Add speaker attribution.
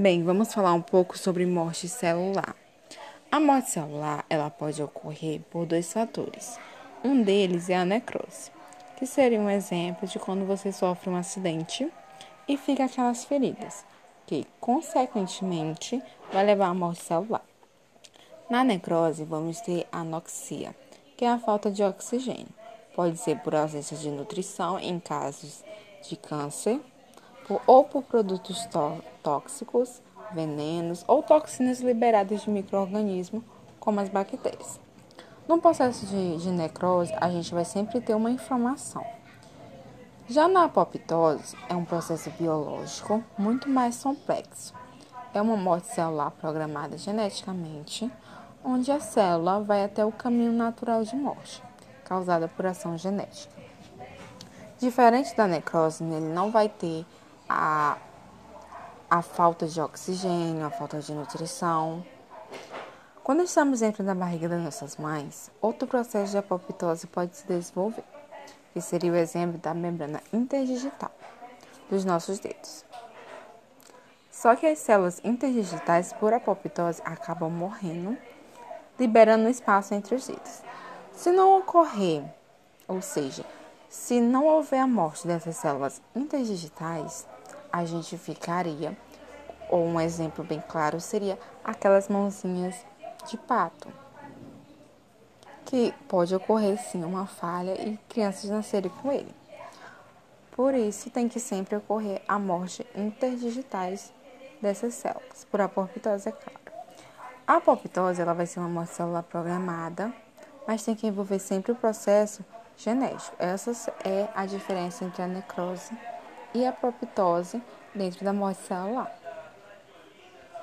Speaker 1: Bem, vamos falar um pouco sobre morte celular. A morte celular, ela pode ocorrer por dois fatores. Um deles é a necrose, que seria um exemplo de quando você sofre um acidente e fica aquelas feridas, que consequentemente vai levar à morte celular. Na necrose, vamos ter anoxia, que é a falta de oxigênio. Pode ser por ausência de nutrição em casos de câncer ou por produtos tóxicos, venenos ou toxinas liberadas de microorganismos, como as bactérias. No processo de, de necrose, a gente vai sempre ter uma inflamação. Já na apoptose, é um processo biológico muito mais complexo. É uma morte celular programada geneticamente, onde a célula vai até o caminho natural de morte, causada por ação genética. Diferente da necrose, ele não vai ter a, a falta de oxigênio, a falta de nutrição. Quando estamos dentro da barriga das nossas mães, outro processo de apoptose pode se desenvolver, que seria o exemplo da membrana interdigital dos nossos dedos. Só que as células interdigitais, por apoptose, acabam morrendo, liberando espaço entre os dedos. Se não ocorrer, ou seja, se não houver a morte dessas células interdigitais, a gente ficaria, ou um exemplo bem claro seria aquelas mãozinhas de pato, que pode ocorrer sim uma falha e crianças nascerem com ele. Por isso, tem que sempre ocorrer a morte interdigitais dessas células, por apoptose, é claro. A apoptose ela vai ser uma morte celular programada, mas tem que envolver sempre o processo genético. Essa é a diferença entre a necrose e apoptose dentro da morte celular.